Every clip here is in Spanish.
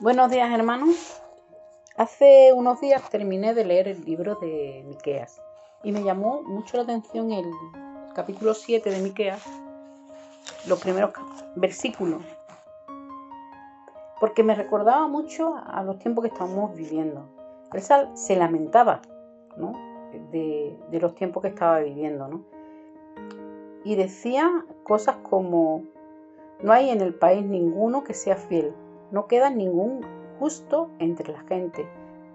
Buenos días, hermanos. Hace unos días terminé de leer el libro de Miqueas y me llamó mucho la atención el capítulo 7 de Miqueas, los primeros versículos, porque me recordaba mucho a los tiempos que estamos viviendo. El sal se lamentaba de, de los tiempos que estaba viviendo, ¿no? y decía cosas como, no hay en el país ninguno que sea fiel, no queda ningún justo entre la gente.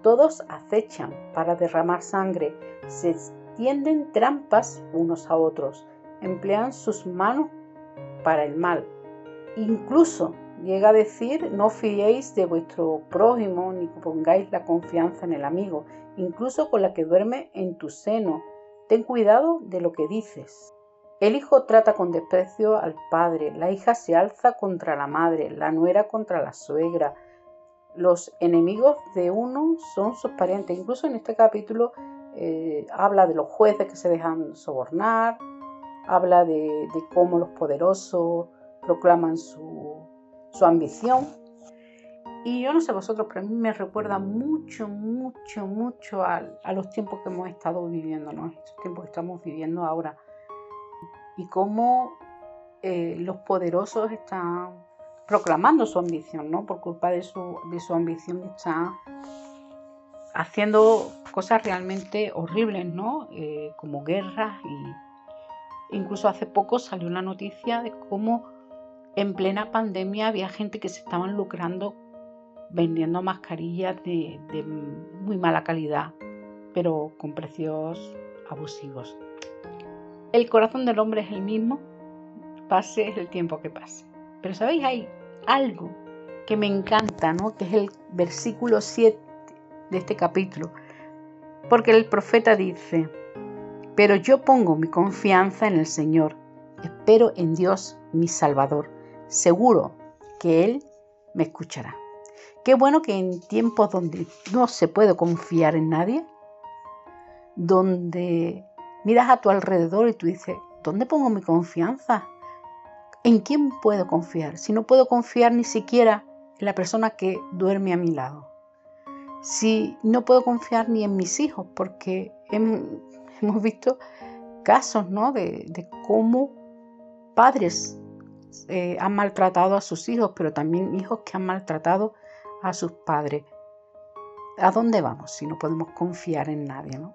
Todos acechan para derramar sangre, se tienden trampas unos a otros, emplean sus manos para el mal. Incluso llega a decir, no fiéis de vuestro prójimo ni pongáis la confianza en el amigo, incluso con la que duerme en tu seno. Ten cuidado de lo que dices. El hijo trata con desprecio al padre, la hija se alza contra la madre, la nuera contra la suegra. Los enemigos de uno son sus parientes. Incluso en este capítulo eh, habla de los jueces que se dejan sobornar, habla de, cómo los poderosos proclaman su, ambición. Y yo no sé vosotros, pero a mí me recuerda mucho, mucho, mucho a, los tiempos que hemos estado viviendo, ¿no? estos tiempos que estamos viviendo ahora y cómo eh, los poderosos están proclamando su ambición, ¿no? Por culpa de su, de su ambición están haciendo cosas realmente horribles, ¿no? Eh, como guerras y incluso hace poco salió una noticia de cómo en plena pandemia había gente que se estaban lucrando vendiendo mascarillas de, de muy mala calidad, pero con precios abusivos. El corazón del hombre es el mismo, pase el tiempo que pase. Pero sabéis, hay algo que me encanta, ¿no? Que es el versículo 7 de este capítulo. Porque el profeta dice, pero yo pongo mi confianza en el Señor, espero en Dios mi Salvador, seguro que Él me escuchará. Qué bueno que en tiempos donde no se puede confiar en nadie, donde miras a tu alrededor y tú dices, ¿dónde pongo mi confianza? ¿En quién puedo confiar? Si no puedo confiar ni siquiera en la persona que duerme a mi lado. Si no puedo confiar ni en mis hijos, porque hemos visto casos ¿no? de, cómo padres eh, han maltratado a sus hijos, pero también hijos que han maltratado a sus padres. ¿A dónde vamos si no podemos confiar en nadie? ¿no?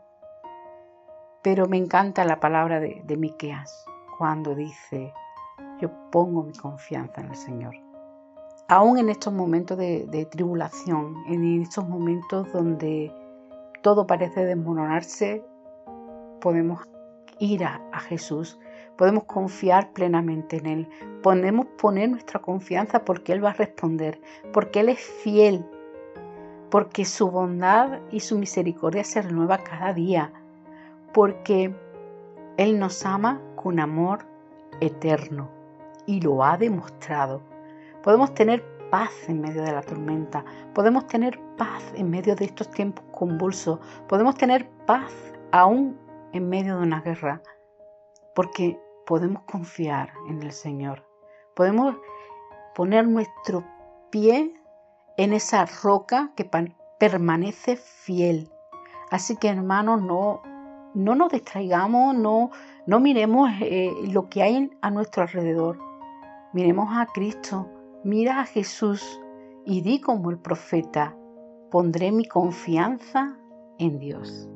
Pero me encanta la palabra de, de Miqueas cuando dice, yo pongo mi confianza en el Señor. Aún en estos momentos de, tribulación, en estos momentos donde todo parece desmoronarse, podemos ir a, a, Jesús, podemos confiar plenamente en Él, podemos poner nuestra confianza porque Él va a responder, porque Él es fiel, porque su bondad y su misericordia se renueva cada día, porque Él nos ama con amor eterno y lo ha demostrado. Podemos tener paz en medio de la tormenta, podemos tener paz en medio de estos tiempos convulsos, podemos tener paz aún en medio de una guerra, porque podemos confiar en el Señor. Podemos poner nuestro pie en esa roca que permanece fiel. Así que hermanos, no no nos distraigamos, no, no miremos eh, lo que hay a nuestro alrededor. Miremos a Cristo, mira a Jesús y di como el profeta, pondré mi confianza en Dios.